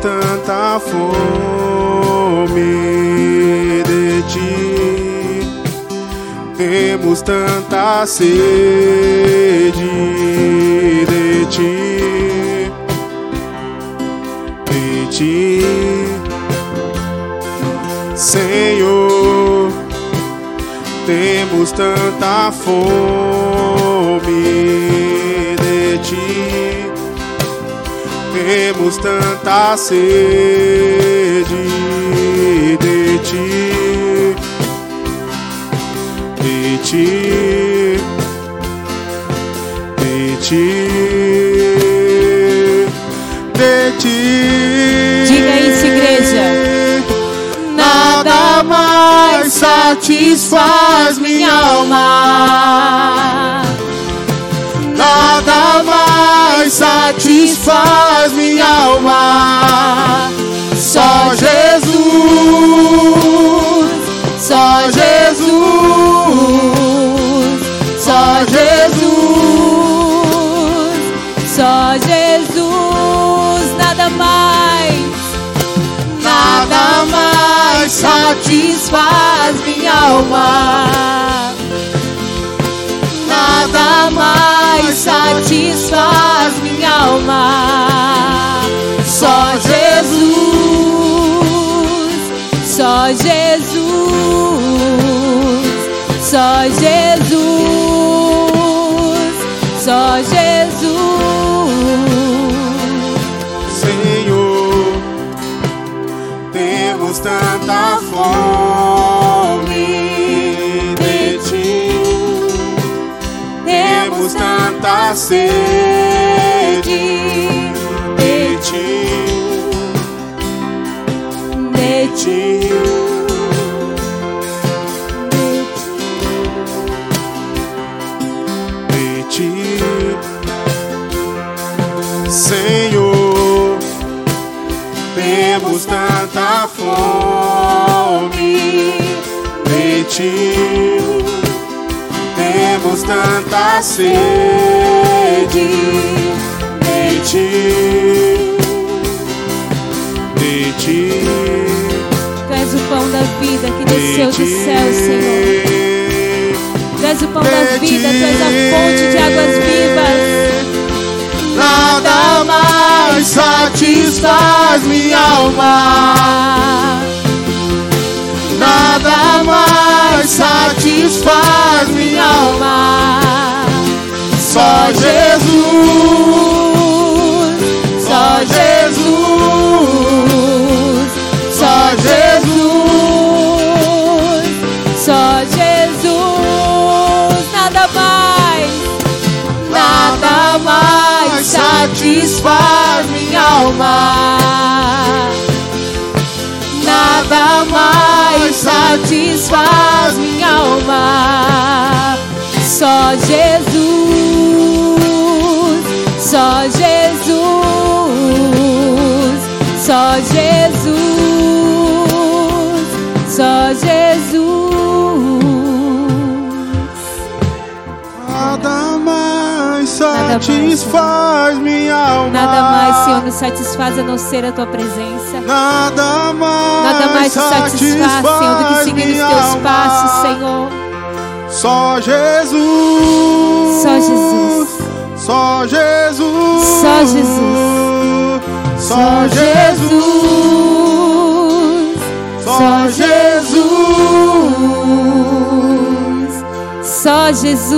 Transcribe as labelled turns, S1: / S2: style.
S1: tanta fome de ti, temos tanta sede de ti, de ti, Senhor. Temos tanta fome temos tanta sede de ti, de ti, de ti, de ti.
S2: Diga isso, igreja.
S1: Nada mais satisfaz satisfaz minha alma.
S2: nada mais
S1: satisfaz minha alma.
S2: Só Jesus, só Jesus, só Jesus,
S1: temos tanta fome de ti, temos tanta sede de ti,
S2: de
S1: de ti. De ti, Senhor, temos tanta fome de ti, temos tanta sede de ti, de ti.
S2: Tu és o pão da vida que desceu do céu, Senhor. Tu és o pão da vida, tu és a fonte de águas vivas.
S1: Satisfaz minha alma. Nada mais satisfaz minha alma. Só Jesus, só Jesus, só Jesus.
S2: Só Jesus, nada mais,
S1: Nada mais satisfaz minha alma. Nada mais satisfaz minha alma.
S2: só Jesus, só Jesus, só Jesus,
S1: mais
S2: Nada mais,
S1: satisfaz minha alma.
S2: Nada mais, Senhor, nos satisfaz a não ser a tua presença.
S1: Nada mais,
S2: Nada mais te satisfaz, Senhor, do que seguir os teus
S1: alma.
S2: passos, Senhor.
S1: Só Jesus.
S2: Só Jesus.
S1: Só Jesus.
S2: Só Jesus.
S1: Só Jesus.
S2: Só Jesus. Só Jesus.